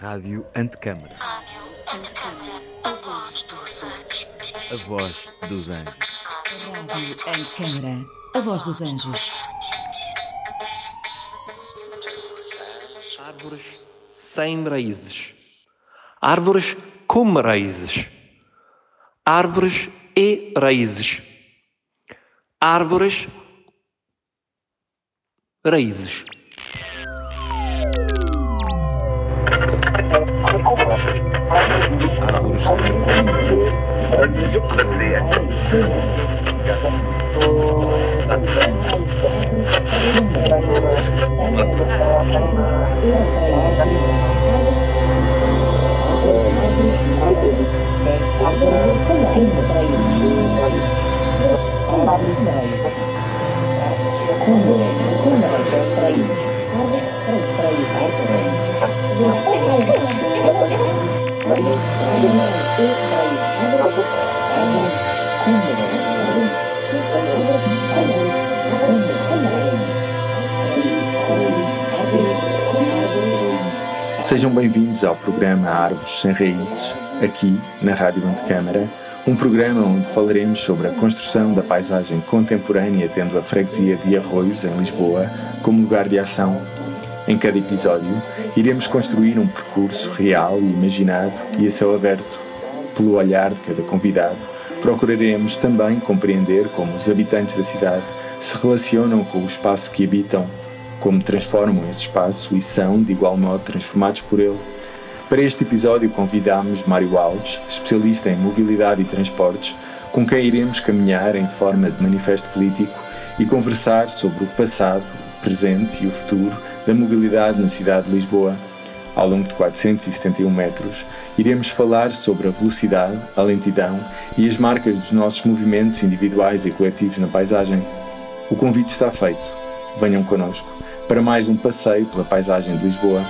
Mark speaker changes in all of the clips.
Speaker 1: Rádio Antecâmara.
Speaker 2: Rádio Antecâmara, a voz dos anjos.
Speaker 1: A voz dos anjos.
Speaker 3: Rádio Antecâmara, a voz dos anjos.
Speaker 4: Árvores sem raízes. Árvores com raízes. Árvores e raízes. Árvores. Raízes.
Speaker 1: Árvores sem
Speaker 5: Sejam bem-vindos ao programa Árvores Sem Raízes, aqui na Rádio Antecâmara, um programa onde falaremos sobre a construção da paisagem contemporânea, tendo a freguesia de Arroios, em Lisboa, como lugar de ação. Em cada episódio, iremos construir um percurso real e imaginado e a céu aberto. Pelo olhar de cada convidado, procuraremos também compreender como os habitantes da cidade se relacionam com o espaço que habitam como transformam esse espaço e são, de igual modo, transformados por ele. Para este episódio convidamos Mário Alves, especialista em mobilidade e transportes, com quem iremos caminhar em forma de manifesto político e conversar sobre o passado, o presente e o futuro da mobilidade na cidade de Lisboa. Ao longo de 471 metros, iremos falar sobre a velocidade, a lentidão e as marcas dos nossos movimentos individuais e coletivos na paisagem. O convite está feito. Venham connosco para mais um passeio pela paisagem de Lisboa.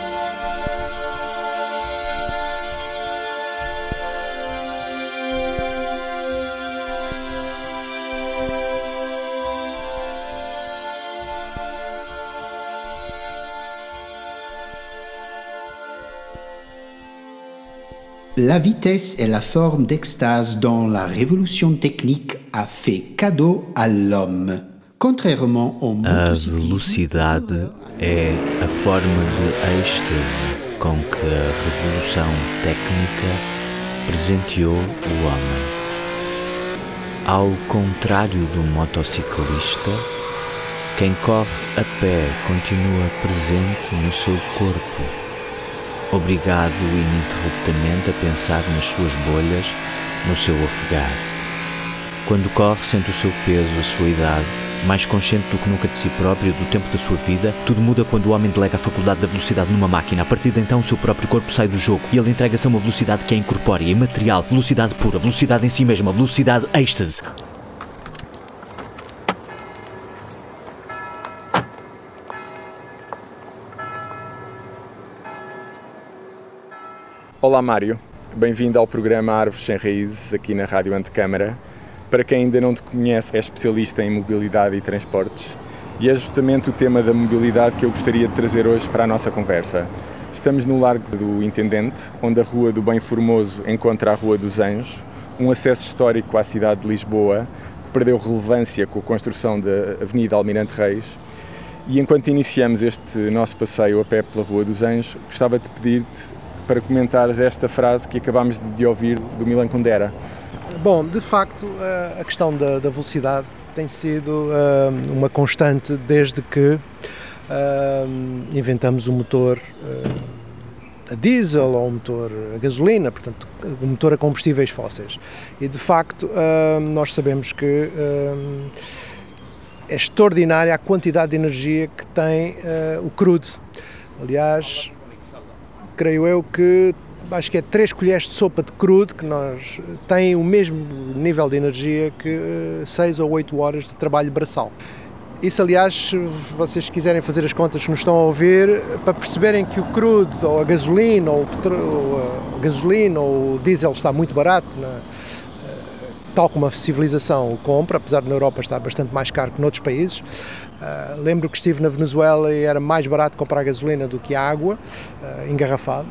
Speaker 6: La vitesse est la forme d'extase dont la révolution technique a fait cadeau à l'homme. Contrairement au
Speaker 7: A velocidade é a forma de êxtase com que a revolução técnica presenteou o homem. Ao contrário do motociclista, quem corre a pé continua presente no seu corpo, obrigado ininterruptamente a pensar nas suas bolhas, no seu ofegar. Quando corre, sente o seu peso, a sua idade, mais consciente do que nunca de si próprio do tempo da sua vida, tudo muda quando o homem delega a faculdade da velocidade numa máquina. A partir de então, o seu próprio corpo sai do jogo e ele entrega-se a uma velocidade que é incorpórea, imaterial, velocidade pura, velocidade em si mesma, velocidade êxtase.
Speaker 5: Olá Mário, bem-vindo ao programa Árvores Sem Raízes aqui na Rádio Antecâmara. Para quem ainda não te conhece, é especialista em mobilidade e transportes e é justamente o tema da mobilidade que eu gostaria de trazer hoje para a nossa conversa. Estamos no Largo do Intendente, onde a Rua do Bem Formoso encontra a Rua dos Anjos, um acesso histórico à cidade de Lisboa que perdeu relevância com a construção da Avenida Almirante Reis. E enquanto iniciamos este nosso passeio a pé pela Rua dos Anjos, gostava de pedir-te para comentares esta frase que acabámos de ouvir do Milan Kundera.
Speaker 8: Bom, de facto, a- a questão da, da velocidade tem sido ah, uma constante desde que ah, inventamos o motor ah, a diesel ou o motor a gasolina, portanto, o motor a combustíveis fósseis. E de facto, nós sabemos que é extraordinária a quantidade de energia que tem o crude. Aliás, creio eu que acho que é 3 colheres de sopa de crude que nós tem o mesmo nível de energia que 6 ou 8 horas de trabalho braçal. Isso, aliás, se vocês quiserem fazer as contas que nos estão a ouvir, para perceberem que o crude, ou a gasolina, ou, o petro- ou a gasolina, ou o diesel está muito barato, na- tal como a civilização o compra, apesar de na Europa estar bastante mais caro que noutros países. Ah, lembro que estive na Venezuela e era mais barato comprar gasolina do que água, ah, engarrafado.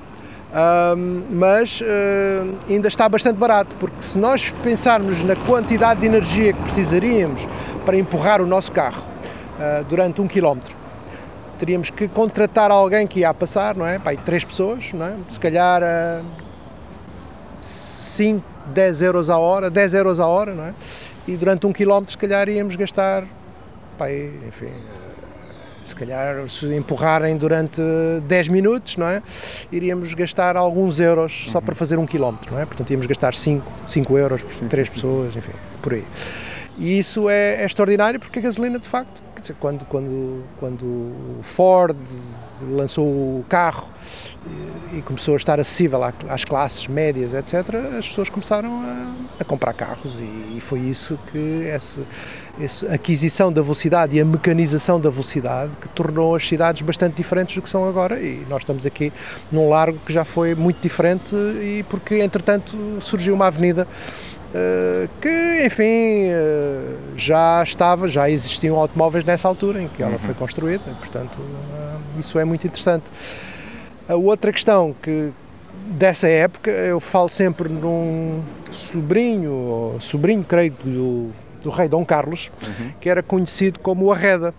Speaker 8: Um, mas uh, ainda está bastante barato, porque se nós pensarmos na quantidade de energia que precisaríamos para empurrar o nosso carro uh, durante um quilómetro, teríamos que contratar alguém que ia a passar, não é? Pai, três pessoas, não é? Se calhar uh, 5, 10 euros a hora, 10 euros a hora, não é? E durante um quilómetro, se calhar, íamos gastar, pai, enfim, se calhar se empurrarem durante 10 minutos, não é? Iríamos gastar alguns euros só para fazer um quilómetro, não é? Portanto, íamos gastar 5, 5 euros por 3 pessoas, enfim, por aí. E isso é, é, extraordinário porque a gasolina, de facto, quando, quando, quando Ford lançou o carro e começou a estar acessível às classes médias, etc., as pessoas começaram a, a comprar carros e, e, foi isso que essa, essa, aquisição da velocidade e a mecanização da velocidade que tornou as cidades bastante diferentes do que são agora e nós estamos aqui num largo que já foi muito diferente e porque entretanto surgiu uma avenida que, enfim, uh, já estava, já existiam automóveis nessa altura em que ela uhum. foi construída, portanto, uh, isso é muito interessante. A outra questão que dessa época, eu falo sempre num sobrinho, sobrinho, creio, do, do rei Dom Carlos, uhum. que era conhecido como o Arreda,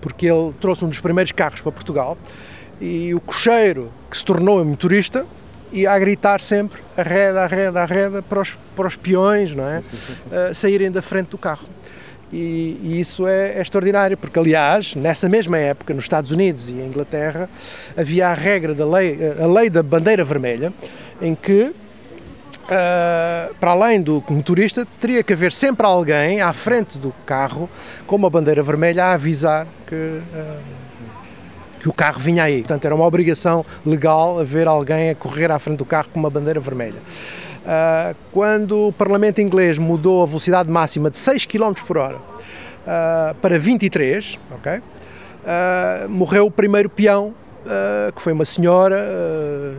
Speaker 8: porque ele trouxe um dos primeiros carros para Portugal e o cocheiro, que se tornou motorista, ia a gritar sempre arreda, arreda, arreda para os, para os peões, não é? Sim, sim, sim. Uh, saírem da frente do carro. E, e isso é, é, extraordinário, porque, aliás, nessa mesma época, nos Estados Unidos e em Inglaterra, havia a regra da lei, a lei da bandeira vermelha, em que Uh, para além do motorista, teria que haver sempre alguém à frente do carro com uma bandeira vermelha a avisar que, uh, que o carro vinha aí. Portanto, era uma obrigação legal haver alguém a correr à frente do carro com uma bandeira vermelha. Uh, quando o Parlamento inglês mudou a velocidade máxima de 6 km por hora uh, para 23, okay, uh, morreu o primeiro peão, que foi uma senhora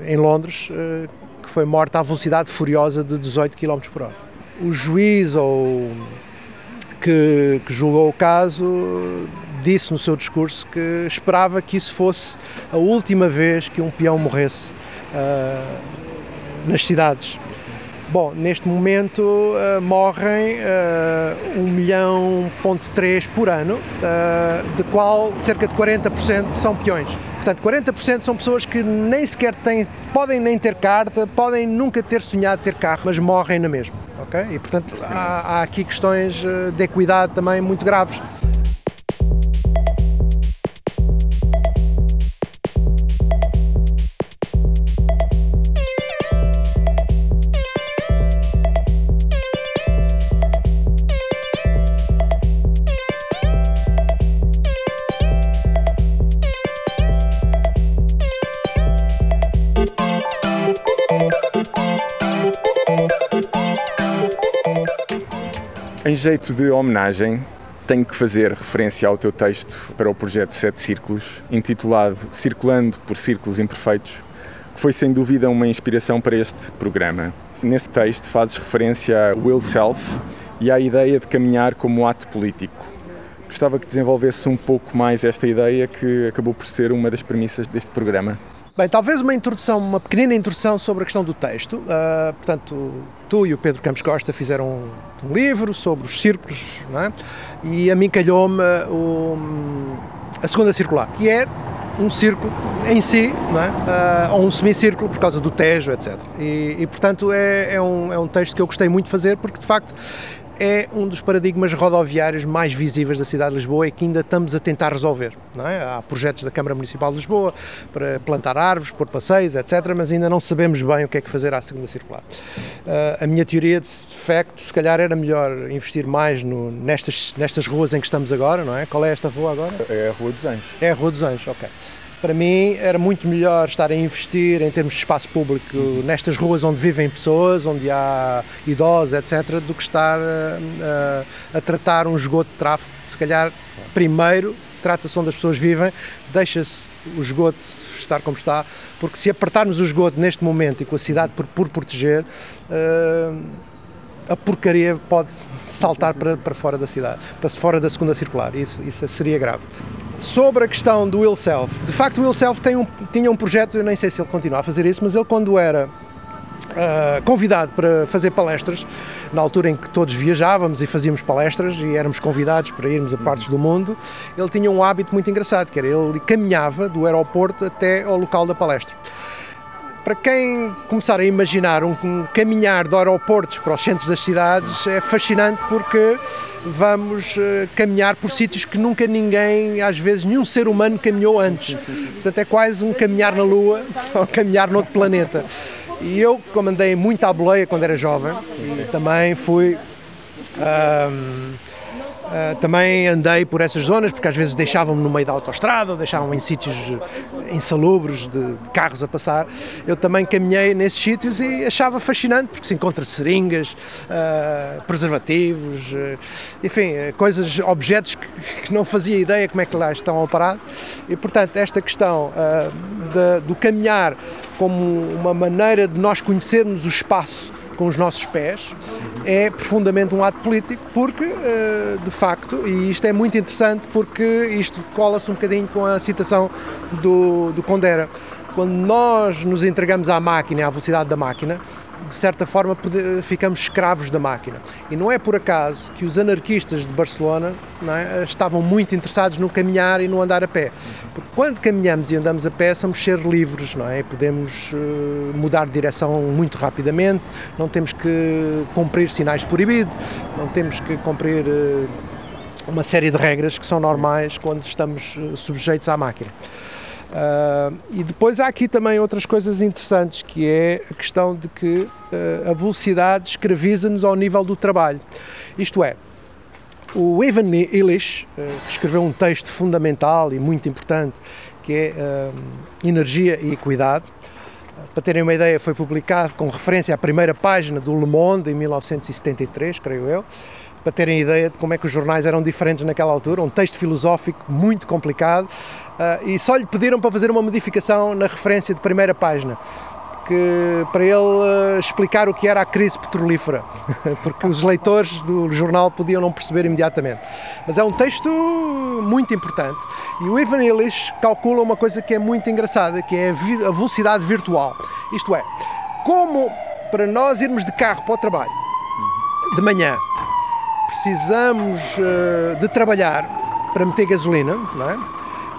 Speaker 8: em Londres, que foi morta à velocidade furiosa de 18 km por hora. O juiz ou que, que julgou o caso disse no seu discurso que esperava que isso fosse a última vez que um peão morresse nas cidades Bom, neste momento uh, morrem uh, 1 milhão ponto 3 por ano, uh, de qual cerca de 40% são peões. Portanto, 40% são pessoas que nem sequer têm, podem nem ter carta, podem nunca ter sonhado ter carro, mas morrem na mesma. Okay? E portanto há, há aqui questões de equidade também muito graves.
Speaker 9: Em jeito de homenagem, tenho que fazer referência ao teu texto para o projeto Sete Círculos, intitulado Circulando por Círculos Imperfeitos, que foi sem dúvida uma inspiração para este programa. Nesse texto fazes referência a Will Self e à ideia de caminhar como ato político. Gostava que desenvolvesse um pouco mais esta ideia que acabou por ser uma das premissas deste programa.
Speaker 8: Bem, talvez uma introdução, uma pequenina introdução sobre a questão do texto. Uh, portanto, tu e o Pedro Campos Costa fizeram um, um livro sobre os círculos, não é? e a mim calhou-me um, a segunda circular, que é um círculo em si, não é? Uh, ou um semicírculo por causa do Tejo, etc. E, e portanto, é, é, um, é um texto que eu gostei muito de fazer, porque de facto é um dos paradigmas rodoviários mais visíveis da cidade de Lisboa e que ainda estamos a tentar resolver. É? Há projetos da Câmara Municipal de Lisboa para plantar árvores, pôr passeios, etc., mas ainda não sabemos bem o que é que fazer à segunda circular. Uh, a minha teoria de facto, se calhar era melhor investir mais no, nestas, nestas ruas em que estamos agora, não é? Qual é esta rua agora?
Speaker 9: É a Rua dos Anjos.
Speaker 8: É a Rua dos Anjos, ok para mim era muito melhor estar a investir em termos de espaço público nestas ruas onde vivem pessoas, onde há idosos, etc., do que estar a, a, a tratar um esgoto de tráfego. Se calhar, primeiro, trata-se onde as pessoas vivem, deixa-se o esgoto estar como está, porque se apertarmos o esgoto neste momento e com a cidade por, por proteger, uh, a porcaria pode saltar para, para fora da cidade, para fora da segunda circular. Isso, isso seria grave. sobre a questão do Will Self. De facto, o Will Self tem um, tinha um projeto, eu nem sei se ele continua a fazer isso, mas ele quando era Uh, convidado para fazer palestras, na altura em que todos viajávamos e fazíamos palestras e éramos convidados para irmos a partes do mundo, ele tinha um hábito muito engraçado, que era ele caminhava do aeroporto até ao local da palestra. Para quem começar a imaginar um, caminhar de aeroportos para os centros das cidades, é fascinante porque vamos uh, caminhar por sítios que nunca ninguém, às vezes nenhum ser humano caminhou antes. Portanto, é quase um caminhar na Lua ou caminhar noutro planeta. E eu, como andei muito à boleia quando era jovem, também fui. Um, Uh, também andei por essas zonas porque às vezes deixavam-me no meio da autostrada, deixavam-me em sítios insalubres de, de, carros a passar. Eu também caminhei nesses sítios e achava fascinante porque se encontra seringas, uh, preservativos, uh, enfim, coisas, objetos que, que, não fazia ideia como é que lá estão parados. E portanto, esta questão de, do caminhar como uma maneira de nós conhecermos o espaço com os nossos pés, é profundamente um ato político, porque, eh, de facto, e isto é muito interessante porque isto cola-se um bocadinho com a citação do, do Condera. Quando nós nos entregamos à máquina, à velocidade da máquina, de certa forma ficamos escravos da máquina. E não é por acaso que os anarquistas de Barcelona é, estavam muito interessados no caminhar e no andar a pé. Porque quando caminhamos e andamos a pé, somos seres livres, não é? Podemos uh, mudar de direção muito rapidamente, não temos que cumprir sinais proibidos, não temos que cumprir uh, uma série de regras que são normais quando estamos uh, sujeitos à máquina. Uh, e depois há aqui também outras coisas interessantes, que é a questão de que uh, a velocidade escraviza-nos ao nível do trabalho. Isto é, o Ivan Illich uh, escreveu um texto fundamental e muito importante, que é Energia e Equidade. Para terem uma ideia, foi publicado com referência à primeira página do Le Monde em 1973, creio eu para terem ideia de como é que os jornais eram diferentes naquela altura, um texto filosófico muito complicado, uh, e só lhe pediram para fazer uma modificação na referência de primeira página. Que, para ele uh, explicar o que era a crise petrolífera, porque os leitores do jornal podiam não perceber imediatamente. Mas é um texto muito importante. E o Ivan Illich calcula uma coisa que é muito engraçada, que é a velocidade virtual. Isto é, como para nós irmos de carro para o trabalho de manhã precisamos uh, de trabalhar para meter gasolina, não é?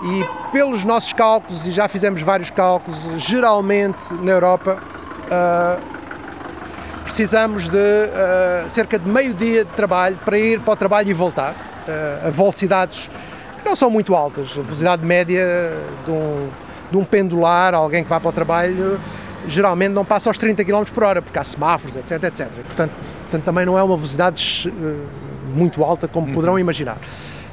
Speaker 8: E pelos nossos cálculos, e já fizemos vários cálculos, geralmente na Europa uh, precisamos de uh, cerca de meio dia de trabalho para ir para o trabalho e voltar, a velocidades que não são muito altas. A velocidade média de um, de um pendular, alguém que vai para o trabalho, geralmente não passa aos 30 km por hora, porque há semáforos, etc, etc. Portanto, portanto também não é uma velocidade muito alta, como uhum. poderão imaginar.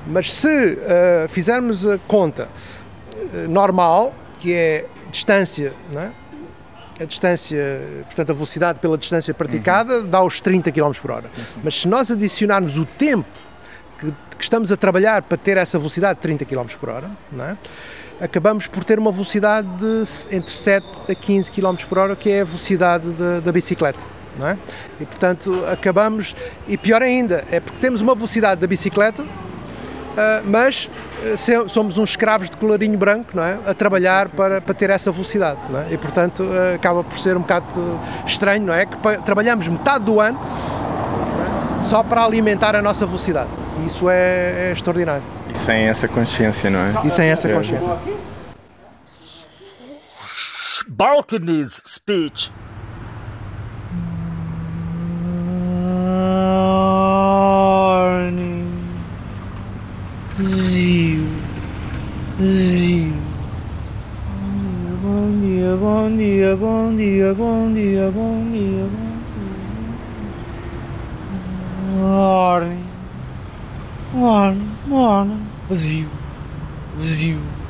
Speaker 8: Mas se uh, fizermos a conta uh, normal, que é distância, é? a distância, portanto a velocidade pela distância praticada, uhum. dá os 30 km por hora. Mas se nós adicionarmos o tempo que, que, estamos a trabalhar para ter essa velocidade de 30 km por hora, é? acabamos por ter uma velocidade de entre 7 a 15 km por hora, que é a velocidade da, da bicicleta não é? E portanto acabamos, e pior ainda, é porque temos uma velocidade da bicicleta, uh, mas uh, somos uns escravos de colarinho branco, não é? A trabalhar para, para ter essa velocidade, não é? E portanto uh, acaba por ser um bocado estranho, não é? Que trabalhamos metade do ano é? só para alimentar a nossa velocidade. E isso é, é, extraordinário.
Speaker 9: E sem essa consciência, não é?
Speaker 8: E sem essa consciência.
Speaker 6: Balcony's speech Zio. Zio. Bom dia, bom dia, bom dia, bom dia, bom dia, bom dia. Morning. Morning, morning. Vazio. Vazio.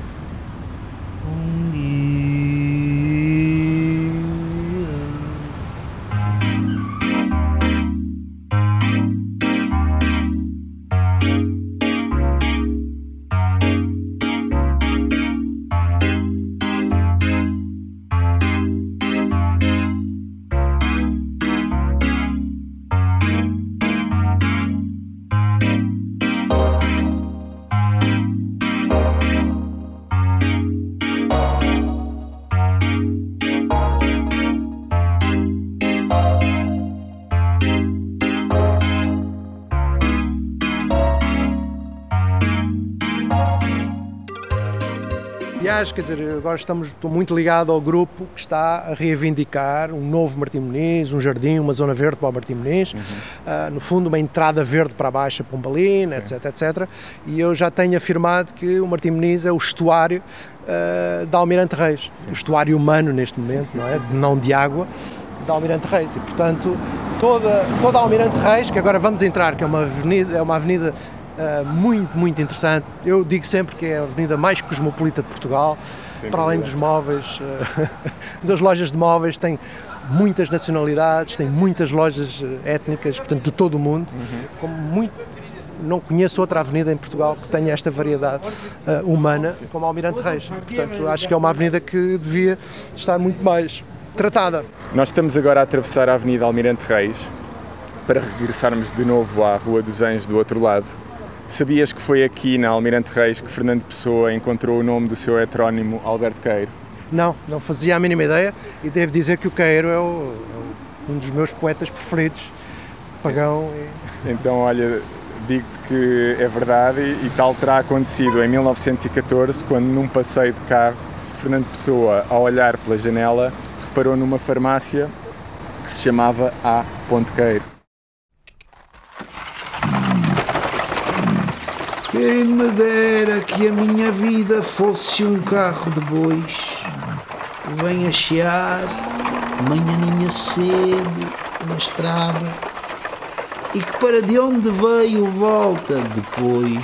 Speaker 8: Aliás, quer dizer, agora estamos, estou muito ligado ao grupo que está a reivindicar um novo Martim Muniz, um jardim, uma zona verde para o Martim Muniz, ah, no fundo uma entrada verde para a Baixa Pombalina, etc, etc. E eu já tenho afirmado que o Martim Muniz é o estuário ah, da Almirante Reis, o estuário humano neste momento, não é? Não de água, da Almirante Reis. E, portanto, toda, toda a Almirante Reis, que agora vamos entrar, que é uma avenida, é uma avenida ah, muito, muito interessante. Eu digo sempre que é a avenida mais cosmopolita de Portugal, para além dos móveis, ah, das lojas de móveis, tem muitas nacionalidades, tem muitas lojas ah, étnicas, portanto, de todo o mundo, como muito não conheço outra avenida em Portugal que tenha esta variedade ah, humana como a Almirante Reis. Portanto, acho que é uma avenida que devia estar muito mais tratada.
Speaker 9: Nós estamos agora a atravessar a Avenida Almirante Reis para regressarmos de novo à Rua dos Anjos do outro lado. Sabias que foi aqui na Almirante Reis que Fernando Pessoa encontrou o nome do seu heterónimo Alberto Queiro?
Speaker 8: Não, não fazia a mínima ideia e devo dizer que o Queiro é, o- é um dos meus poetas preferidos, pagão. e-
Speaker 9: Então, olha, digo-te que é verdade e, e tal terá acontecido em 1914, quando num passeio de carro, Fernando Pessoa, ao olhar pela janela, reparou numa farmácia que se chamava A. Pontequeiro.
Speaker 10: Quem me dera que a minha vida fosse um carro de bois. que Vem a chiar, manhãninha cedo, na estrada. E que para de onde veio volta depois,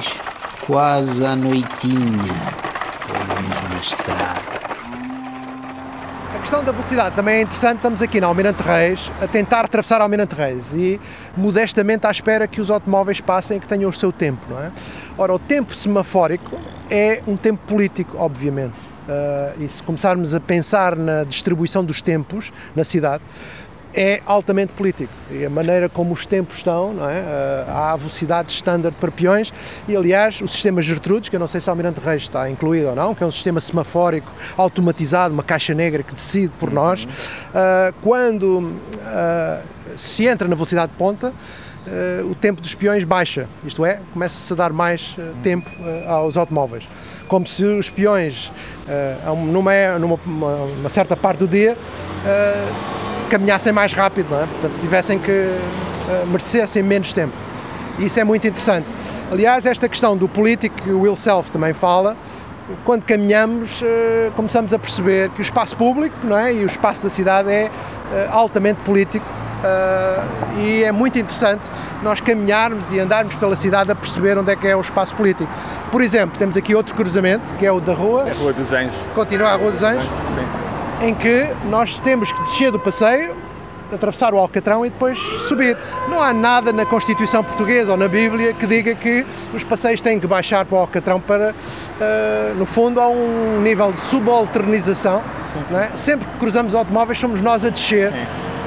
Speaker 10: quase à noitinha, pela mesma estrada.
Speaker 8: Questão da velocidade também é interessante. Estamos aqui na Almirante Reis a tentar atravessar a Almirante Reis e modestamente à espera que os automóveis passem e que tenham o seu tempo, não é? Ora, o tempo semafórico é um tempo político, obviamente. Ah, e se começarmos a pensar na distribuição dos tempos na cidade, é altamente político. E a maneira como os tempos estão, não é? Ah, há velocidades standard para peões e, aliás, o sistema Gertrudes, que eu não sei se Almirante Reis está incluído ou não, que é um sistema semafórico automatizado, uma caixa negra que decide por nós, ah, quando ah, se entra na velocidade de ponta, ah, o tempo dos peões baixa, isto é, começa-se a dar mais tempo aos automóveis. Como se os peões, a numa, numa uma- uma certa parte do dia, caminhassem mais rápido, não é? Portanto, tivessem que eh, merecessem menos tempo. E isso é muito interessante. Aliás, esta questão do político, que o Will Self também fala, quando caminhamos, eh, começamos a perceber que o espaço público não é? e o espaço da cidade é eh, altamente político eh, e é muito interessante nós caminharmos e andarmos pela cidade a perceber onde é que é o espaço político. Por exemplo, temos aqui outro cruzamento, que é o da rua,
Speaker 9: A Rua dos Anjos.
Speaker 8: continua a Rua dos Anjos,
Speaker 9: Sim.
Speaker 8: Em que nós temos que descer do passeio, atravessar o Alcatrão e depois subir. Não há nada na Constituição Portuguesa ou na Bíblia que diga que os passeios têm que baixar para o Alcatrão para, ah, no fundo, há um nível de subalternização. não é? Sempre que cruzamos automóveis somos nós a descer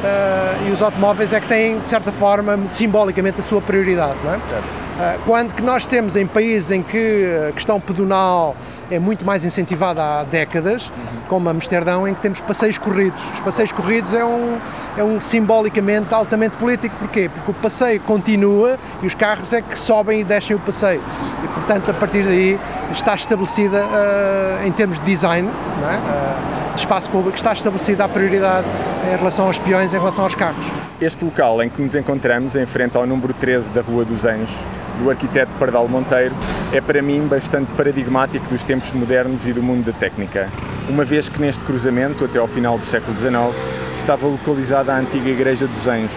Speaker 8: ah, e os automóveis é que têm, de certa forma, simbolicamente a sua prioridade. Não é? Ah, Quando que nós temos em países em que a questão pedonal é muito mais incentivada há décadas, como Amsterdão, em que temos passeios corridos. Os passeios corridos é um, é um simbolicamente altamente político. Porquê? Porque o passeio continua e os carros é que sobem e descem o passeio. E, portanto, a partir daí está estabelecida, ah, em termos de design, é? Ah, de espaço público, está estabelecida a prioridade em relação aos peões, em relação aos carros.
Speaker 9: Este local em que nos encontramos, em frente ao número 13 da Rua dos Anjos, do arquiteto Pardal Monteiro, é para mim bastante paradigmático dos tempos modernos e do mundo da técnica, uma vez que neste cruzamento, até ao final do século XIX, estava localizada a antiga Igreja dos Anjos.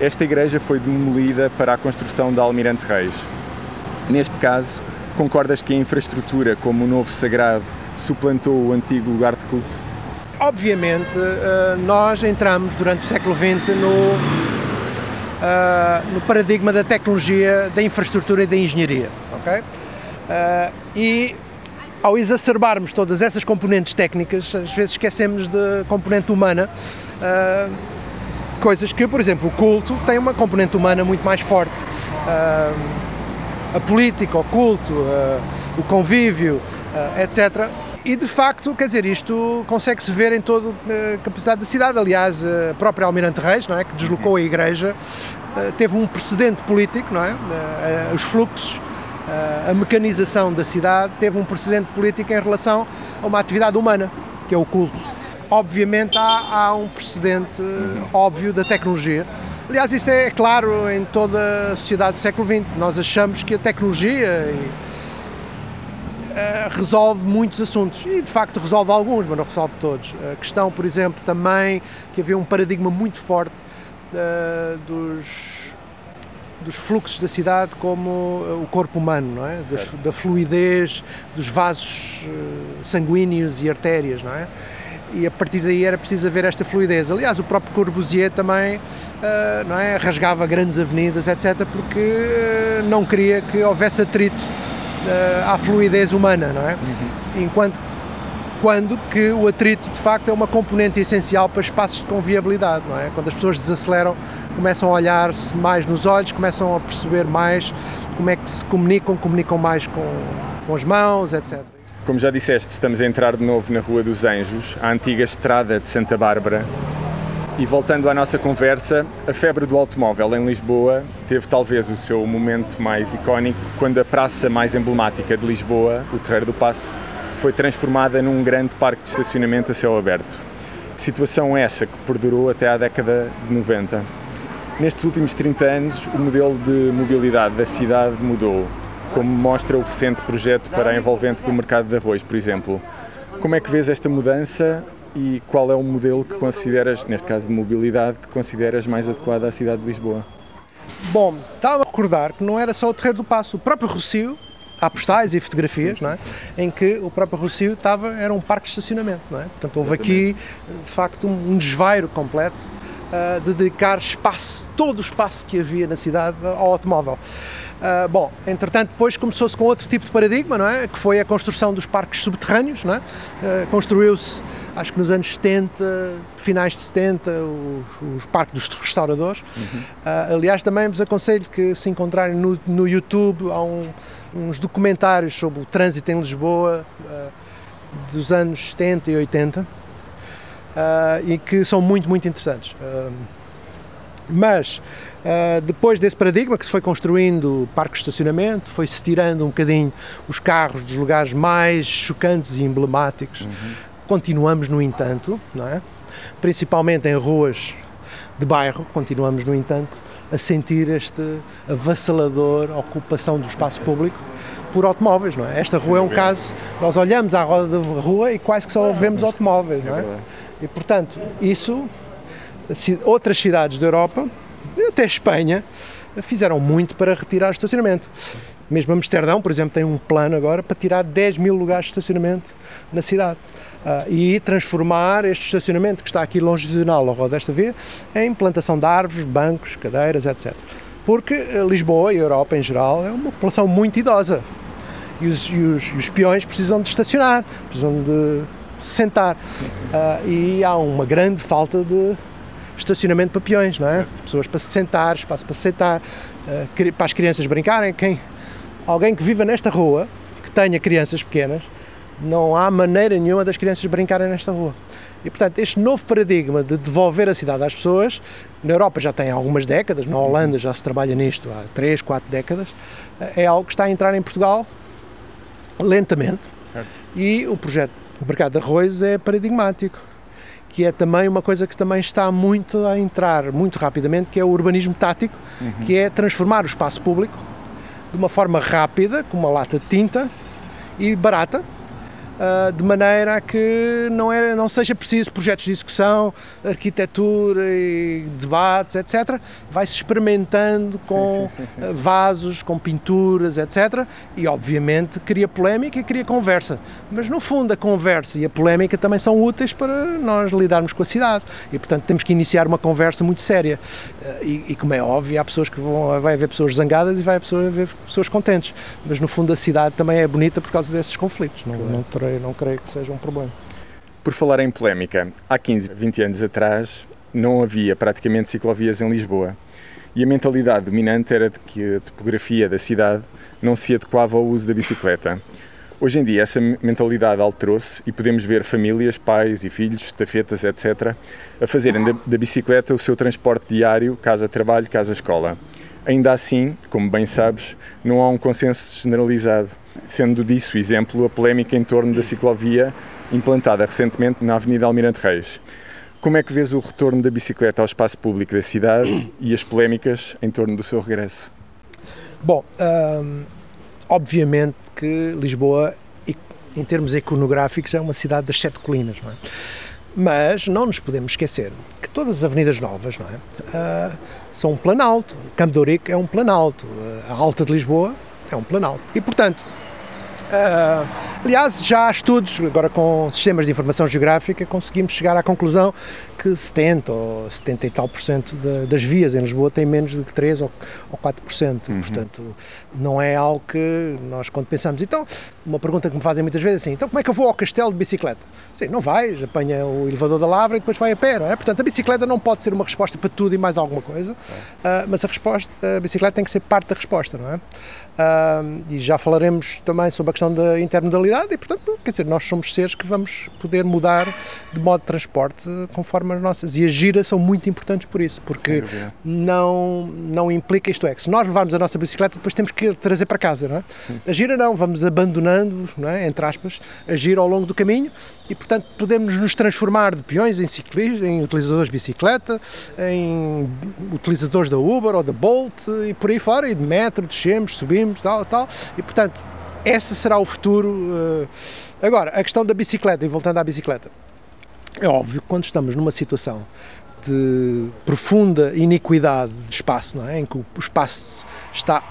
Speaker 9: Esta igreja foi demolida para a construção da Almirante Reis. Neste caso, concordas que a infraestrutura, como o novo sagrado, suplantou o antigo lugar de culto?
Speaker 8: obviamente, eh, nós entramos durante o século XX no, eh, no paradigma da tecnologia, da infraestrutura e da engenharia. ok? Eh, e ao exacerbarmos todas essas componentes técnicas, às vezes esquecemos da componente humana. eh, coisas que, por exemplo, o culto tem uma componente humana muito mais forte. A política, o culto, o convívio, etc. E de facto, quer dizer, isto consegue-se ver em toda a capacidade da cidade. Aliás, a própria Almirante Reis, não é, que deslocou a igreja, eh, teve um precedente político, não é? Eh, Os fluxos a mecanização da cidade teve um precedente político em relação a uma atividade humana, que é o culto. Obviamente há, há um precedente óbvio da tecnologia. Aliás, isso é claro em toda a sociedade do século XX. Nós achamos que a tecnologia e, eh, resolve muitos assuntos e de facto resolve alguns, mas não resolve todos. A questão, por exemplo, também que havia um paradigma muito forte eh, dos dos fluxos da cidade como uh, o corpo humano, não é? Das, da fluidez dos vasos sanguíneos e artérias, não é? E a partir daí era preciso haver esta fluidez. Aliás, o próprio Corbusier também, não é? Rasgava grandes avenidas, etc., porque não queria que houvesse atrito à fluidez humana, não é? Uhum. Enquanto quando que o atrito de facto é uma componente essencial para espaços de conviabilidade, não é? Quando as pessoas desaceleram começam a olhar-se mais nos olhos, começam a perceber mais como é que se comunicam, comunicam mais com, com as mãos, etc.
Speaker 9: Como já disseste, estamos a entrar de novo na Rua dos Anjos, a antiga estrada de Santa Bárbara. E voltando à nossa conversa, a febre do automóvel em Lisboa teve talvez o seu momento mais icónico quando a praça mais emblemática de Lisboa, o Terreiro do Passo, foi transformada num grande parque de estacionamento a céu aberto. Situação essa que perdurou até à década de 90. Nestes últimos 30 anos, o modelo de mobilidade da cidade mudou, como mostra o recente projeto para a envolvente do mercado de arroz, por exemplo. Como é que vês esta mudança e qual é o modelo que consideras, neste caso de mobilidade, que consideras mais adequado à cidade de Lisboa?
Speaker 8: Bom, estava a recordar que não era só o Terreiro do Passo, o próprio Rocio, há postais e fotografias, não é? em que o próprio Rocio estava, era um parque de estacionamento. Não é? Portanto, houve aqui, de facto, um desvairo completo uh, de dedicar espaço, todo o espaço que havia na cidade ao automóvel. Uh, bom, entretanto, depois começou-se com outro tipo de paradigma, não é? Que foi a construção dos parques subterrâneos, não é? Uh, Construiu-se, acho que nos anos 70, finais de 70, o, o Parque dos Restauradores. Uhum. Uh, aliás, também vos aconselho que se encontrarem no, no YouTube, há um, uns documentários sobre o trânsito em Lisboa dos anos 70 e 80 uh, e que são muito, muito interessantes. Uh, mas uh, depois desse paradigma que se foi construindo parques de estacionamento, foi-se tirando um bocadinho os carros dos lugares mais chocantes e emblemáticos. Uhum. Continuamos, no entanto, não é? principalmente em ruas de bairro, continuamos, no entanto, a sentir este avassalador ocupação do espaço público por automóveis, não é? Esta rua é um caso, nós olhamos à roda da rua e quase que só vemos automóveis, não é? E portanto, isso, outras cidades da Europa, até Espanha, fizeram muito para retirar o estacionamento. Mesmo Amsterdão, por exemplo, tem um plano agora para tirar 10 mil lugares de estacionamento na cidade. Uh, e transformar este estacionamento que está aqui longitudinal ao desta via em plantação de árvores, bancos, cadeiras, etc. Porque Lisboa e a Europa em geral é uma população muito idosa e os, e os, e os peões precisam de estacionar, precisam de se sentar. Uh, e há uma grande falta de estacionamento para peões, não é? Certo. Pessoas para se sentar, espaço para se sentar, uh, para as crianças brincarem. Quem, alguém que viva nesta rua, que tenha crianças pequenas, não há maneira nenhuma das crianças brincarem nesta rua. E, portanto, este novo paradigma de devolver a cidade às pessoas, na Europa já tem algumas décadas, na Holanda já se trabalha nisto há 3, 4 décadas, é algo que está a entrar em Portugal lentamente. Certo. E o projeto do mercado de arroz é paradigmático, que é também uma coisa que também está muito a entrar muito rapidamente, que é o urbanismo tático, uhum. que é transformar o espaço público de uma forma rápida, com uma lata de tinta e barata, Uh, de maneira a que não, é, não seja preciso projetos de execução, arquitetura e debates, etc. Vai-se experimentando com sim, sim, sim, vasos, com pinturas, etc. E obviamente cria polémica e cria conversa. Mas no fundo a conversa e a polémica também são úteis para nós lidarmos com a cidade. E portanto temos que iniciar uma conversa muito séria. Uh, e, e, como é óbvio, há pessoas que vão, vai haver pessoas zangadas e vai haver pessoas contentes. Mas no fundo a cidade também é bonita por causa desses conflitos. Não, não creio, não creio que seja um problema.
Speaker 9: Por falar em polémica, há 15, 20 anos atrás não havia praticamente ciclovias em Lisboa e a mentalidade dominante era de que a topografia da cidade não se adequava ao uso da bicicleta. Hoje em dia essa mentalidade alterou-se e podemos ver famílias, pais e filhos, estafetas, etc., a fazerem da, bicicleta o seu transporte diário, casa-trabalho, casa-escola. Ainda assim, como bem sabes, não há um consenso generalizado. Sendo disso exemplo a polémica em torno da ciclovia implantada recentemente na Avenida Almirante Reis. Como é que vês o retorno da bicicleta ao espaço público da cidade e as polémicas em torno do seu regresso?
Speaker 8: Bom, hum, obviamente que Lisboa, em termos iconográficos, é uma cidade das sete colinas, não é? Mas não nos podemos esquecer que todas as avenidas novas não é? Ah, são um planalto. Campo de Ourique é um planalto. Ah, a Alta de Lisboa é um planalto. E, portanto, ah, aliás, já há estudos, agora com sistemas de informação geográfica, conseguimos chegar à conclusão que 70 ou 70 e tal por cento da- das vias em Lisboa têm menos de 3 ou, ou 4 por cento. Portanto, não é algo que nós, quando pensamos. Então, uma pergunta que me fazem muitas vezes é assim: então, como é que eu vou ao castelo de bicicleta? Sim, não vais, apanha o elevador da Lavra e depois vai a pé, não é? Portanto, a bicicleta não pode ser uma resposta para tudo e mais alguma coisa, ah, mas a, resposta, a bicicleta tem que ser parte da resposta, não é? Ah, e já falaremos também sobre a questão da intermodalidade e, portanto, quer dizer, nós somos seres que vamos poder mudar de modo de transporte conforme as nossas. E as giras são muito importantes por isso, porque
Speaker 9: dúvida.
Speaker 8: não, não implica isto é que se nós levarmos a nossa bicicleta, depois temos que trazer para casa, não é? A gira não, vamos abandonando, não é? entre aspas, a gira ao longo do caminho e, portanto, podemos nos transformar de peões em ciclistas, em utilizadores de bicicleta, em utilizadores da Uber ou da Bolt e por aí fora, e de metro, descemos, subimos, tal, tal, e, portanto, esse será o futuro. eh. Agora, a questão da bicicleta, e voltando à bicicleta, é óbvio que quando estamos numa situação de profunda iniquidade de espaço, não é? em que o espaço está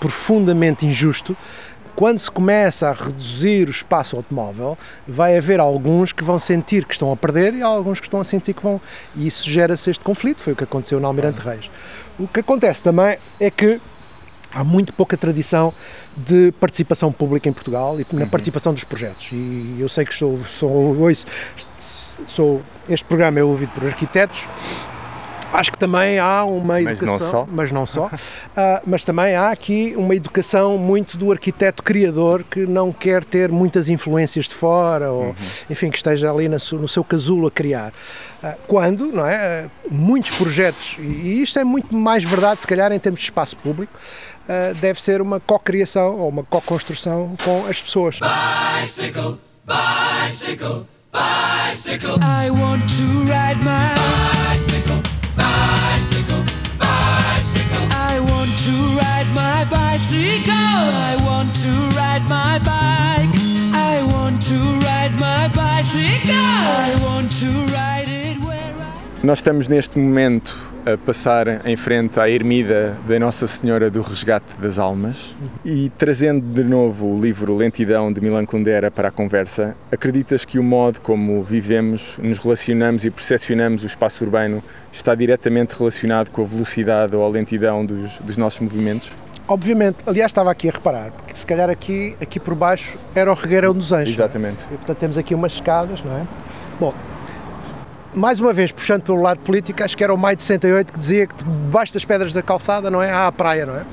Speaker 8: profundamente injusto, quando se começa a reduzir o espaço automóvel, vai haver alguns que vão sentir que estão a perder e alguns que estão a sentir que vão. E isso gera-se este conflito, foi o que aconteceu na Almirante Reis. O que acontece também é que há muito pouca tradição de participação pública em Portugal e na participação dos projetos. E eu sei que estou, sou, ouço- sou, este programa é ouvido por arquitetos. Acho que também há uma
Speaker 9: Mas não
Speaker 8: educação,
Speaker 9: só.
Speaker 8: mas não só, Ah, mas também há aqui uma educação muito do arquiteto criador que não quer ter muitas influências de fora ou, enfim, que esteja ali na su- no seu casulo a criar. Ah, quando, não é, ah, muitos projetos, e isto é muito mais verdade se calhar em termos de espaço público, deve ser uma co-criação ou uma co-construção com as pessoas.
Speaker 11: I want to ride my bicycle, bicycle, bicycle. I want to ride my bicycle. I want to ride my bike. I want to ride my bicycle. I want to ride it where I
Speaker 9: Nós estamos neste momento a passar em frente à ermida da Nossa Senhora do Resgate das Almas e trazendo de novo o livro Lentidão de Milan Kundera para a conversa, acreditas que o modo como vivemos, nos relacionamos e percepcionamos o espaço urbano está diretamente relacionado com a velocidade ou a lentidão dos, dos nossos movimentos?
Speaker 8: Obviamente, aliás, estava aqui a reparar, porque se calhar aqui, aqui por baixo era o regueirão dos anjos.
Speaker 9: Exatamente.
Speaker 8: E, portanto, temos aqui umas escadas, não é? Bom, mais uma vez, puxando pelo lado político, acho que era o Maio de 68 que dizia que debaixo das pedras da calçada, não é? Há a praia, não é?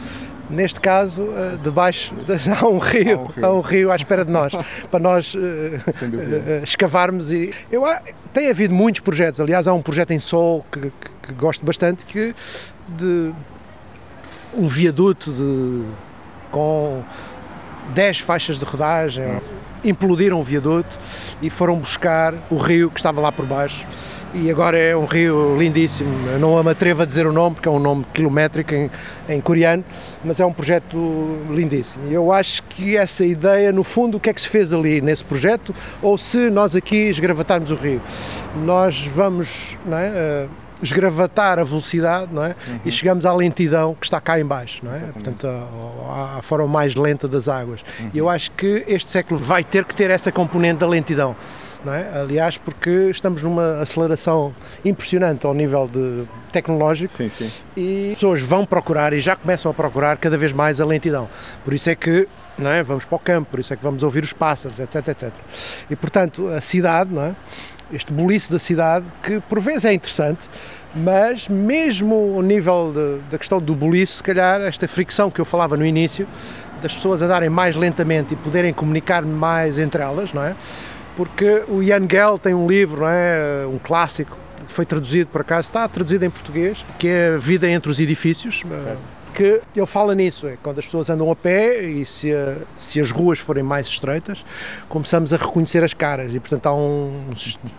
Speaker 8: Neste caso, eh, debaixo de- há um rio, há um rio à espera de nós, para nós eh, eh, escavarmos e eu tem havido muitos projetos, aliás há um projeto em Sol que, que- que gosto bastante que de um viaduto de, com 10 faixas de rodagem, implodiram o viaduto e foram buscar o rio que estava lá por baixo. E agora é um rio lindíssimo. Eu não me atrevo a dizer o nome, porque é um nome quilométrico em, em coreano, mas é um projeto lindíssimo. Eu acho que essa ideia, no fundo, o que é que se fez ali nesse projeto, ou se nós aqui esgravatarmos o rio, nós vamos não é, eh, esgravatar a velocidade não é? e chegamos à lentidão que está cá em baixo, não é? portanto à, à forma mais lenta das águas. E eu acho que este século vai ter que ter essa componente da lentidão. Não é? Aliás, porque estamos numa aceleração impressionante ao nível de tecnológico
Speaker 9: Sim, sim.
Speaker 8: e as pessoas vão procurar e já começam a procurar cada vez mais a lentidão. Por isso é que não é? vamos para o campo, por isso é que vamos ouvir os pássaros, etc, etc. E portanto, a cidade, não é? Este boliço da cidade, que por vezes é interessante, mas mesmo ao nível de- da questão do boliço, se calhar esta fricção que eu falava no início, das pessoas andarem mais lentamente e poderem comunicar mais entre elas, não é? Porque o Jan Gell tem um livro, não é? Um clássico, que foi traduzido por acaso, está traduzido em português, que é Vida entre os Edifícios. Que ele fala nisso, é quando as pessoas andam a pé e se, se as ruas forem mais estreitas, começamos a reconhecer as caras e portanto há um,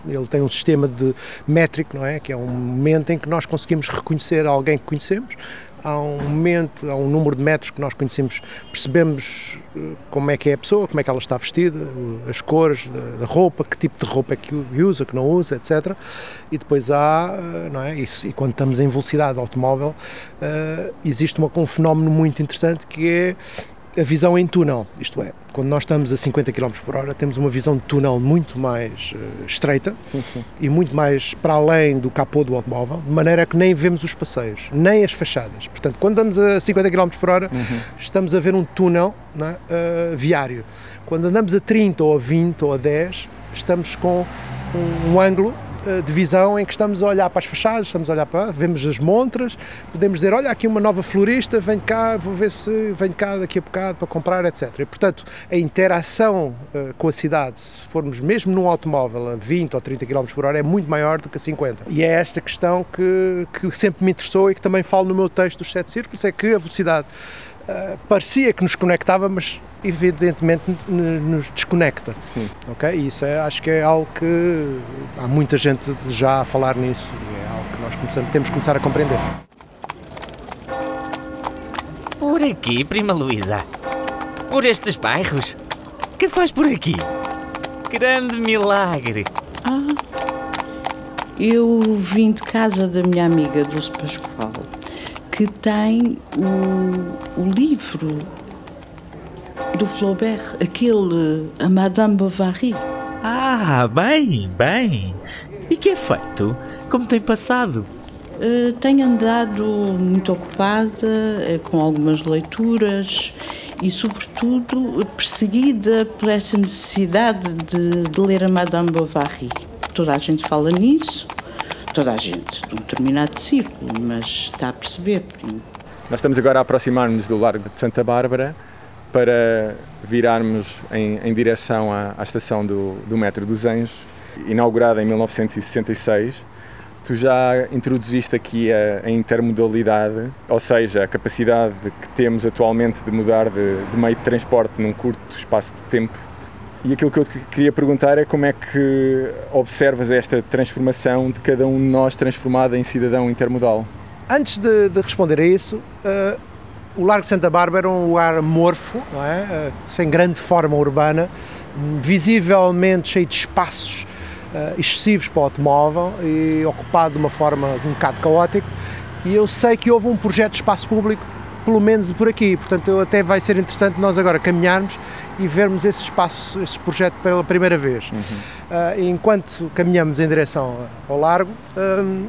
Speaker 8: ele tem um sistema de métrico, não é? Que é um momento em que nós conseguimos reconhecer alguém que conhecemos, há um momento, há um número de metros que nós conhecemos, percebemos eh, como é que é a pessoa, como é que ela está vestida, o- as cores da, roupa, que tipo de roupa é que usa, que não usa, etc. E depois há, eh, não é? Isso, e quando estamos em velocidade automóvel, eh, existe uma, um fenómeno muito interessante que é a visão em túnel, isto é, quando nós estamos a 50 km por hora, temos uma visão de túnel muito mais eh, estreita e muito mais para além do capô do automóvel, de maneira que nem vemos os passeios, nem as fachadas. Portanto, quando andamos a 50 km por hora, estamos a ver um túnel é, eh, viário. Quando andamos a 30 ou a 20 ou a 10, estamos com um, um ângulo de visão em que estamos a olhar para as fachadas, estamos a olhar para, vemos as montras, podemos dizer, olha aqui uma nova florista, vem cá, vou ver se vem cá daqui a bocado para comprar, etc. E, portanto, a interação eh, com a cidade, se formos mesmo num automóvel a 20 ou 30 km por hora, é muito maior do que a 50. E é esta questão que, que sempre me interessou e que também falo no meu texto dos sete círculos, é que a velocidade eh, parecia que nos conectava, mas evidentemente nos desconecta.
Speaker 9: Sim.
Speaker 8: Ok? E isso é, acho que é algo que há muita gente já a falar nisso e é algo que nós começamos, temos que começar a compreender.
Speaker 12: Por aqui, prima Luísa. Por estes bairros. Que faz por aqui? Grande milagre.
Speaker 13: Ah, eu vim de casa da minha amiga Dulce Pascoal, que tem o, o livro do Flaubert, aquele A Madame Bovary.
Speaker 7: Ah, bem, bem. E que é feito? Como tem passado?
Speaker 13: Eh, tenho andado muito ocupada eh, com algumas leituras e, sobretudo, perseguida por essa necessidade de, de ler a Madame Bovary. Toda a gente fala nisso, toda a gente, de um determinado círculo, mas está a perceber.
Speaker 9: Nós estamos agora a aproximar-nos do Largo de Santa Bárbara para virarmos em, em direção à, à estação do, do Metro dos Anjos, inaugurada em 1966. Tu já introduziste aqui a, a intermodalidade, ou seja, a capacidade que temos atualmente de mudar de, de meio de transporte num curto espaço de tempo. E aquilo que eu te queria perguntar é como é que observas esta transformação de cada um de nós transformado em cidadão intermodal?
Speaker 8: Antes de, de responder a isso, eh, o Largo Santa Bárbara é um lugar amorfo, não é? Eh, sem grande forma urbana, visivelmente cheio de espaços eh, excessivos para o automóvel e ocupado de uma forma um bocado caótica. E eu sei que houve um projeto de espaço público, pelo menos por aqui, portanto até vai ser interessante nós agora caminharmos e vermos esse espaço, esse projeto pela primeira vez. Eh, enquanto caminhamos em direção ao largo, hum,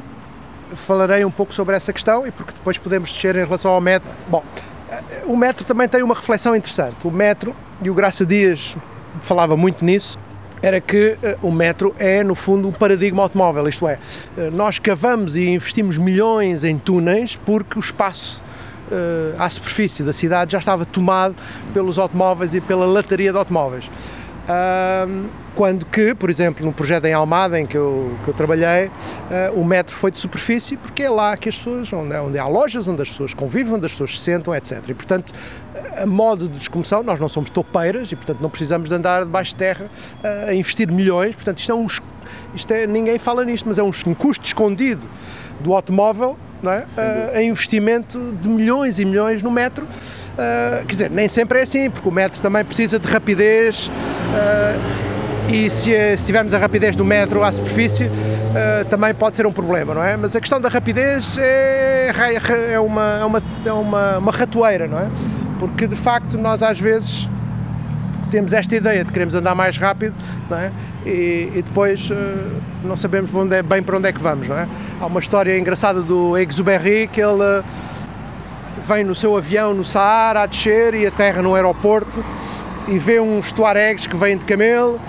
Speaker 8: falarei um pouco sobre essa questão e porque depois podemos descer em relação ao metro. Bom, eh, o metro também tem uma reflexão interessante. O metro, e o Graça Dias falava muito nisso, era que eh, o metro é, no fundo, um paradigma automóvel, isto é, eh, nós cavamos e investimos milhões em túneis porque o espaço eh, à superfície da cidade já estava tomado pelos automóveis e pela lataria de automóveis. Ahm, quando que, por exemplo, no projeto em Almada em que eu, que eu trabalhei, ah, o metro foi de superfície porque é lá que as pessoas, onde, onde há lojas, onde as pessoas convivem, onde as pessoas se sentam, etc. E, portanto, a modo de descomoção, nós não somos topeiras e, portanto, não precisamos de andar debaixo de terra ah, a investir milhões. Portanto, isto é um, isto é, ninguém fala nisto, mas é um, um custo escondido do automóvel, não é? Ah, em investimento de milhões e milhões no metro. Ah, quer dizer, nem sempre é assim, porque o metro também precisa de rapidez. ah, e se, se tivermos a rapidez do metro à superfície, eh, também pode ser um problema, não é? Mas a questão da rapidez é, ra- é, uma, é, uma, é uma, uma ratoeira, não é? Porque de facto nós às vezes temos esta ideia de queremos andar mais rápido é? e, e depois eh, não sabemos é- bem para onde é que vamos. É? Há uma história engraçada do Exuberry que ele eh, vem no seu avião no Saara a descer e aterra no aeroporto e vê uns tuaregs que vêm de camelo,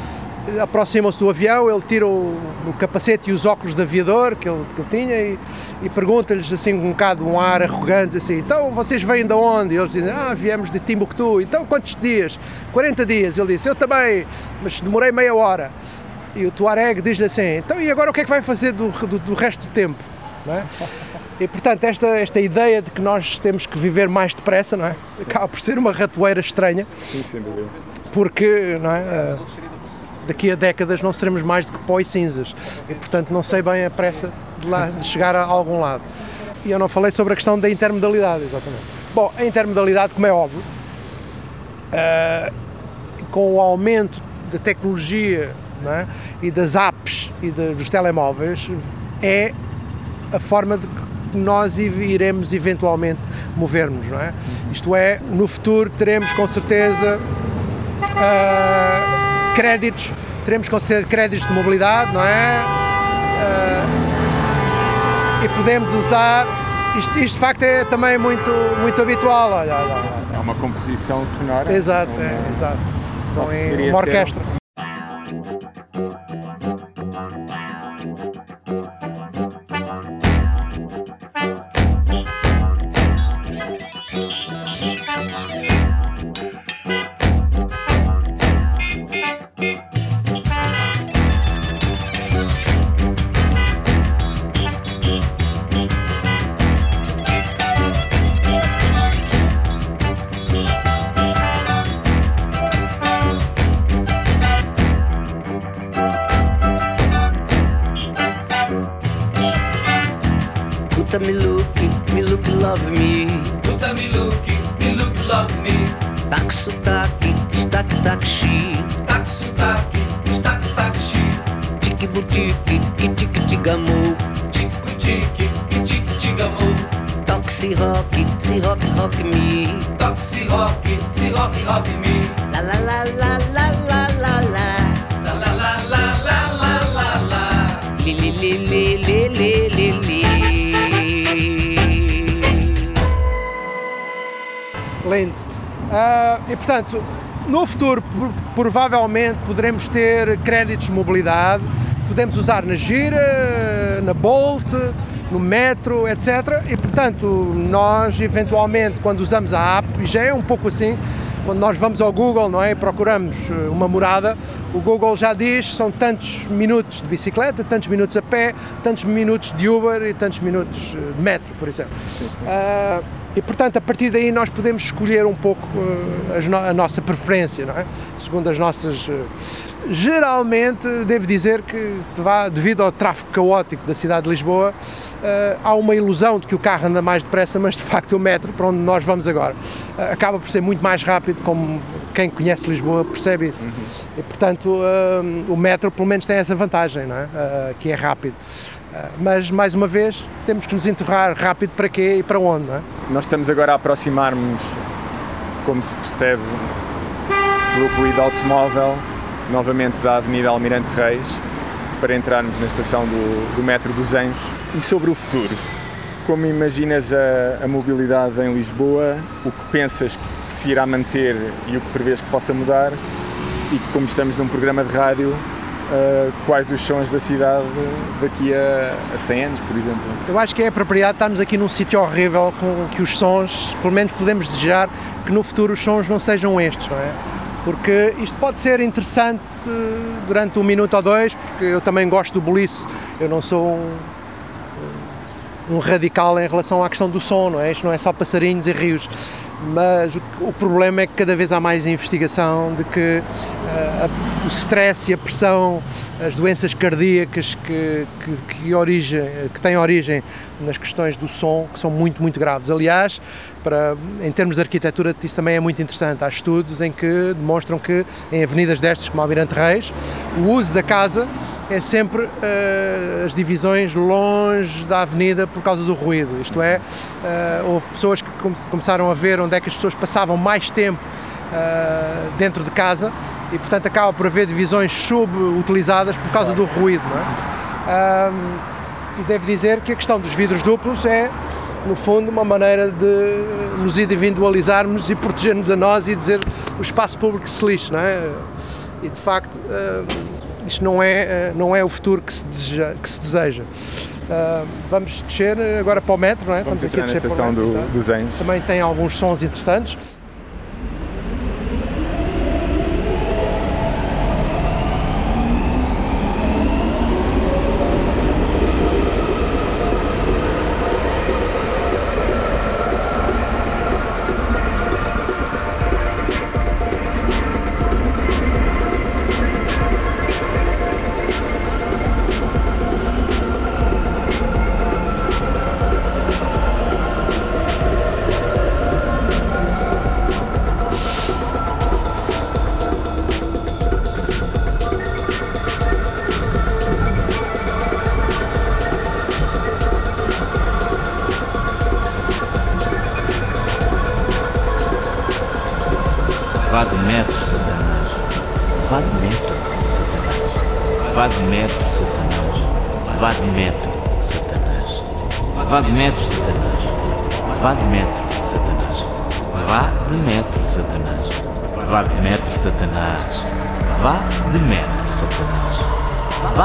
Speaker 8: aproximam-se do avião, ele tira o, o capacete e os óculos de aviador que ele, que ele tinha e, e pergunta-lhes assim um bocado um ar arrogante assim, então vocês vêm de onde? E eles dizem, ah, viemos de Timbuktu, então quantos dias? 40 dias, ele disse, eu também, mas demorei meia hora. E o Tuareg diz-lhe assim, então e agora o que é que vai fazer do, do, do resto do tempo? Não é? E portanto, esta, esta ideia de que nós temos que viver mais depressa, não é? Acaba por ser uma ratoeira estranha.
Speaker 9: Sim, sem dúvida.
Speaker 8: Porque, não é? Daqui a décadas não seremos mais do que pó e cinzas. E portanto, não sei bem a pressa de, lá, de chegar a algum lado. E eu não falei sobre a questão da intermodalidade, exatamente. Bom, a intermodalidade, como é óbvio, ah, com o aumento da tecnologia é? e das apps e de- dos telemóveis, é a forma de que nós iremos eventualmente movermos, não é? Isto é, no futuro teremos com certeza ah, créditos, teremos com certeza créditos de mobilidade, não é? Ah, e podemos usar, isto, isto de facto é também muito, muito habitual, olha, olha, olha.
Speaker 9: É uma composição sonora.
Speaker 8: Exato,
Speaker 9: Uma-
Speaker 8: é, exato. Então
Speaker 9: poderia
Speaker 8: uma orquestra. Ah, e portanto, no futuro provavelmente poderemos ter créditos de mobilidade, podemos usar na gira, na Bolt, no metro, etc. E portanto, nós eventualmente quando usamos a app, e já é um pouco assim, quando nós vamos ao Google não é, e procuramos eh, uma morada, o Google já diz são tantos minutos de bicicleta, tantos minutos a pé, tantos minutos de Uber e tantos minutos eh, de metro, por exemplo. Ah, e portanto, a partir daí nós podemos escolher um pouco eh, as no- a nossa preferência, não é? Segundo as nossas. eh, geralmente, devo dizer que, devido ao tráfego caótico da cidade de Lisboa, eh, há uma ilusão de que o carro anda mais depressa, mas de facto o metro, para onde nós vamos agora, eh, acaba por ser muito mais rápido, como quem conhece Lisboa percebe isso. E portanto, eh, o metro pelo menos tem essa vantagem, não é? Eh, que é rápido. Eh, mas, mais uma vez, temos que nos enterrar rápido para quê e para onde, não é?
Speaker 9: Nós estamos agora a aproximar-nos, como se percebe, pelo ruído automóvel, novamente da Avenida Almirante Reis, para entrarmos na estação do, do metro dos Anjos. E sobre o futuro, como imaginas a, a mobilidade em Lisboa, o que pensas que se irá manter e o que prevês que possa mudar? E como estamos num programa de rádio, ah, quais os sons da cidade daqui a, a 100 anos, por exemplo?
Speaker 8: Eu acho que é apropriado estarmos aqui num sítio horrível com que os sons, pelo menos podemos desejar que no futuro os sons não sejam estes, não é? Porque isto pode ser interessante eh, durante um minuto ou dois, porque eu também gosto do boliço, eu não sou um, um radical em relação à questão do som, não é? Isto não é só passarinhos e rios. Mas o, o problema é que cada vez há mais investigação de que eh, a- o stress e a pressão, as doenças cardíacas que, que, que, origem, que têm origem nas questões do som, que são muito, muito graves. Aliás, para, em termos de arquitetura, isso também é muito interessante. Há estudos em que demonstram que em avenidas destas, como Almirante Reis, o uso da casa é sempre eh, as divisões longe da avenida por causa do ruído. Isto é, eh, houve pessoas que come- começaram a ver onde é que as pessoas passavam mais tempo eh, dentro de casa e, portanto, acaba por haver divisões subutilizadas por causa do ruído. Não é? E devo dizer que a questão dos vidros duplos é, no fundo, uma maneira de nos individualizarmos e proteger-nos a nós e dizer o espaço público se lixe, não é? E de facto, ah, isto não é, ah, não é o futuro que se deseja. Que se deseja. Ah, vamos descer agora para o metro, não é?
Speaker 9: Vamos
Speaker 8: Estamos
Speaker 9: entrar na
Speaker 8: para o metro,
Speaker 9: do- dos Anjos.
Speaker 8: Também tem alguns sons interessantes.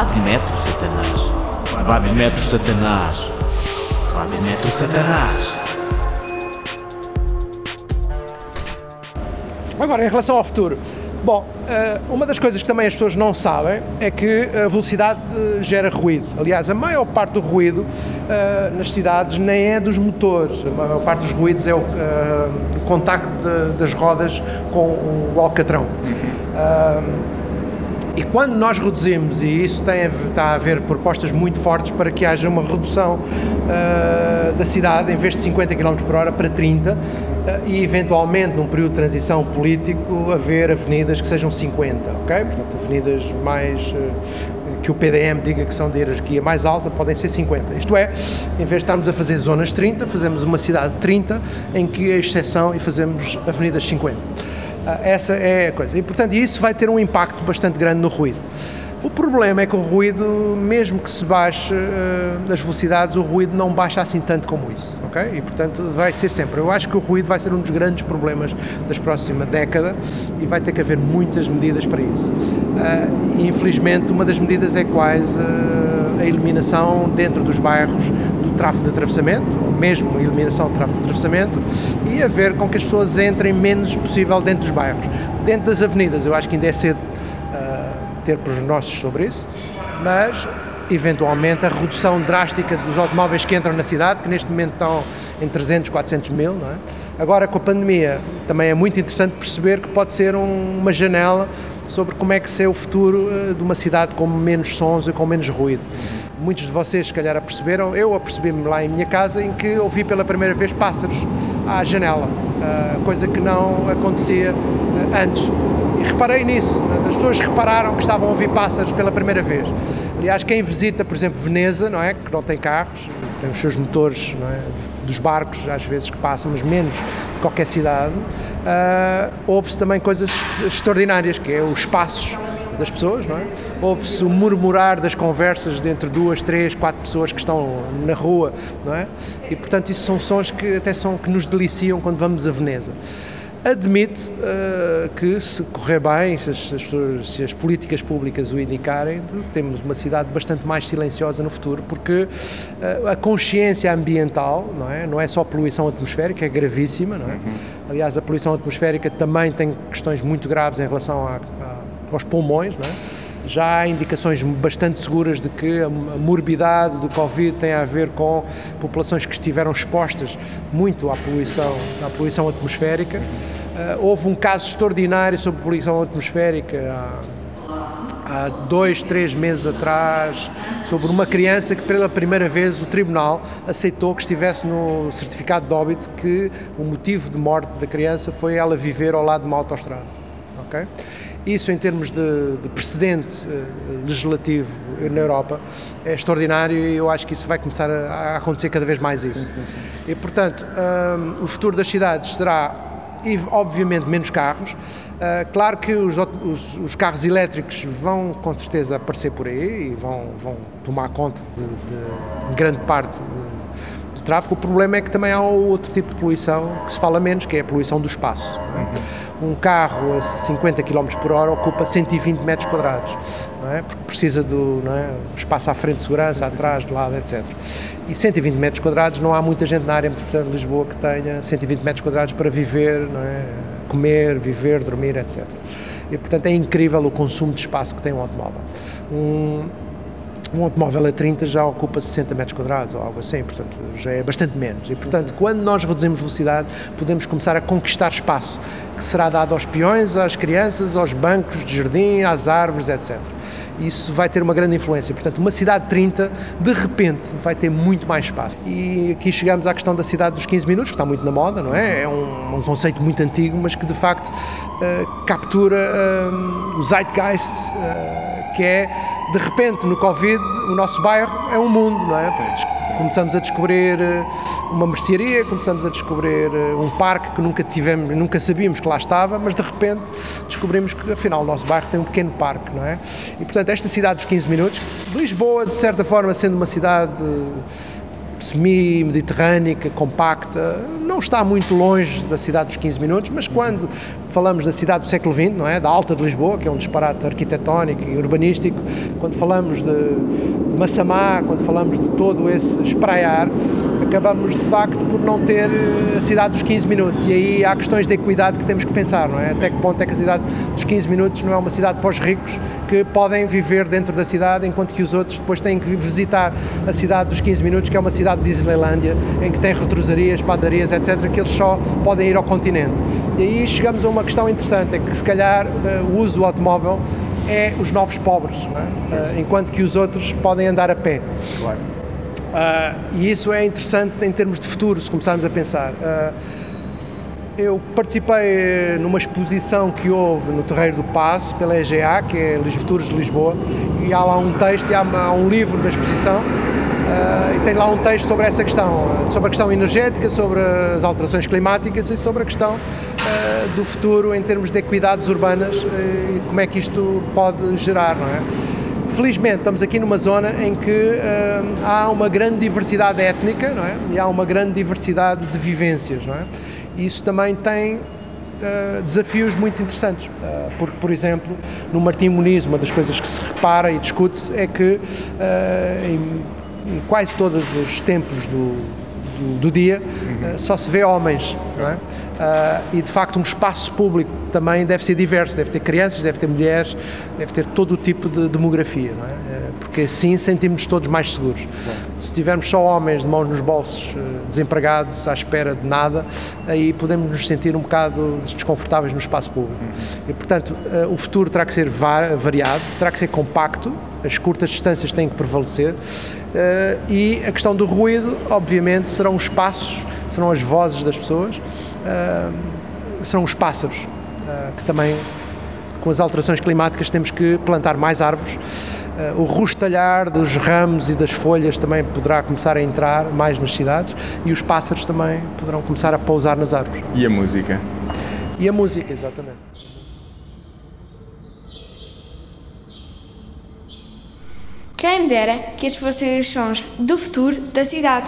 Speaker 7: Vá de metro, Satanás. Vá de metro, Satanás. Vá de metro, Satanás.
Speaker 8: Agora, em relação ao futuro, bom, eh, uma das coisas que também as pessoas não sabem é que a velocidade eh, gera ruído. Aliás, a maior parte do ruído eh, nas cidades nem é dos motores, a maior parte dos ruídos é o, contacto das rodas com o alcatrão. E quando nós reduzimos, e isso tem está a haver propostas muito fortes para que haja uma redução ah, da cidade, em vez de 50 km por hora, para 30, ah, e eventualmente, num período de transição político, haver avenidas que sejam 50, ok? Portanto, avenidas mais. ah, que o PDM diga que são de hierarquia mais alta, podem ser 50. Isto é, em vez de estarmos a fazer zonas 30, fazemos uma cidade de 30, em que a exceção e fazemos avenidas 50. Ah, Essa é a coisa. E, portanto, isso vai ter um impacto bastante grande no ruído. O problema é que o ruído, mesmo que se baixe ah, as velocidades, o ruído não baixa assim tanto como isso, ok? E, portanto, vai ser sempre. Eu acho que o ruído vai ser um dos grandes problemas das próxima década e vai ter que haver muitas medidas para isso. E, infelizmente, uma das medidas é quase ah, a eliminação dentro dos bairros do tráfego de atravessamento, mesmo eliminação do tráfego de atravessamento, e a ver com que as pessoas entrem menos possível dentro dos bairros. Dentro das avenidas, eu acho que ainda é cedo ah, ter prognósticos sobre isso, mas eventualmente a redução drástica dos automóveis que entram na cidade, que neste momento estão em 300, 400 mil, não é? Agora com a pandemia também é muito interessante perceber que pode ser um- uma janela sobre como é que é o futuro eh, de uma cidade com menos sons e com menos ruído. Muitos de vocês, se calhar, aperceberam, eu apercebi-me lá em minha casa em que ouvi pela primeira vez pássaros à janela, ah, coisa que não acontecia ah, antes. E reparei nisso, as pessoas repararam que estavam a ouvir pássaros pela primeira vez. Aliás, quem visita, por exemplo, Veneza, não é? que não tem carros, tem os seus motores é? dos barcos, às vezes que passam, mas menos que qualquer cidade, ah, ouve-se também coisas extraordinárias, que é os passos das pessoas, não é? Ouve-se o murmurar das conversas de entre duas, três, quatro pessoas que estão na rua, não é? E portanto isso são sons que até são que nos deliciam quando vamos a Veneza. Admito eh, que se correr bem, se as, se as políticas públicas o indicarem, temos uma cidade bastante mais silenciosa no futuro, porque eh, a consciência ambiental, não é? Não é só a poluição atmosférica, é gravíssima, não é? Aliás, a poluição atmosférica também tem questões muito graves em relação a- aos pulmões, é? Já há indicações bastante seguras de que a morbidade do Covid tem a ver com populações que estiveram expostas muito à poluição, à poluição atmosférica. Ah, houve um caso extraordinário sobre poluição atmosférica há, há dois, três meses atrás, sobre uma criança que pela primeira vez o tribunal aceitou que estivesse no certificado de óbito que o motivo de morte da criança foi ela viver ao lado de uma autoestrada. ok? Isso, em termos de, de precedente eh, legislativo na Europa, é extraordinário e eu acho que isso vai começar a, a acontecer cada vez mais isso. E, portanto, hum, o futuro das cidades será, e, obviamente, menos carros. Ah, claro que os, os- os carros elétricos vão, com certeza, aparecer por aí e vão, vão tomar conta de, de grande parte de- tráfego. O problema é que também há outro tipo de poluição que se fala menos, que é a poluição do espaço. é? Um carro a 50 km por hora ocupa 120 metros quadrados, é? porque precisa do é? espaço à frente de segurança, atrás, de lado, etc. E 120 metros quadrados, não há muita gente na área metropolitana de Lisboa que tenha 120 metros quadrados para viver, é? comer, viver, dormir, etc. E portanto é incrível o consumo de espaço que tem um automóvel. Um, um automóvel a 30 já ocupa 60 metros quadrados ou algo assim, portanto já é bastante menos. E portanto, quando nós reduzimos velocidade, podemos começar a conquistar espaço que será dado aos peões, às crianças, aos bancos de jardim, às árvores, etc. Isso vai ter uma grande influência. Portanto, uma cidade de 30, de repente, vai ter muito mais espaço. E aqui chegamos à questão da cidade dos 15 minutos, que está muito na moda, não é? É um, um conceito muito antigo, mas que de facto eh, captura eh, o zeitgeist eh, que é, de repente, no Covid, o nosso bairro é um mundo, não é? Começamos a descobrir eh, uma mercearia, começamos a descobrir eh, um parque que nunca tivemos, nunca sabíamos que lá estava, mas de repente descobrimos que afinal o nosso bairro tem um pequeno parque, não é? E portanto esta cidade dos 15 minutos, Lisboa de certa forma sendo uma cidade semi-mediterrânica, compacta, não está muito longe da cidade dos 15 minutos, mas quando falamos da cidade do século XX, não é? da Alta de Lisboa, que é um disparate arquitetónico e urbanístico, quando falamos de Massamá, quando falamos de todo esse espraiar, acabamos de facto por não ter a cidade dos 15 minutos. E aí há questões de equidade que temos que pensar, não é? Até que ponto é que a cidade dos 15 minutos não é uma cidade para os ricos que podem viver dentro da cidade, enquanto que os outros depois têm que visitar a cidade dos 15 minutos, que é uma cidade de Disneylândia, em que tem retrosarias, padarias, etc., que eles só podem ir ao continente. E aí chegamos a uma questão interessante, é que se calhar eh, o uso do automóvel é os novos pobres, é? enquanto que os outros podem andar a pé. Claro. Uh, e isso é interessante em termos de futuro, se começarmos a pensar. Uh, eu participei numa exposição que houve no Terreiro do Passo, pela EGA, que é Futuros de Lisboa, e há lá um texto, e há um livro da exposição, uh, e tem lá um texto sobre essa questão, sobre a questão energética, sobre as alterações climáticas e sobre a questão do futuro em termos de equidades urbanas e como é que isto pode gerar, não é? Felizmente estamos aqui numa zona em que uh, há uma grande diversidade étnica não é? e há uma grande diversidade de vivências. Não é? E isso também tem uh, desafios muito interessantes, uh, porque, por exemplo, no Martim Muniz, uma das coisas que se repara e discute-se é que em, em, quase todos os tempos do, do, do dia uhum. só se vê homens. É? Uh, e de facto um espaço público também deve ser diverso, deve ter crianças, deve ter mulheres, deve ter todo o tipo de demografia, é? Uh, porque assim sentimos-nos todos mais seguros. Se tivermos só homens de mãos nos bolsos, uh, desempregados, à espera de nada, aí podemos nos sentir um bocado desconfortáveis no espaço público. E portanto, o futuro terá que ser variado, terá que ser compacto, as curtas distâncias têm que prevalecer e a questão do ruído, obviamente, serão os espaços, serão as vozes das pessoas uh, são os pássaros, uh, que também, com as alterações climáticas, temos que plantar mais árvores. Uh, o rostalhar dos ramos e das folhas também poderá começar a entrar mais nas cidades e os pássaros também poderão começar a pousar nas árvores.
Speaker 9: E a música?
Speaker 8: E a música, exatamente.
Speaker 14: Quem me dera que estes fossem os sons do futuro da cidade.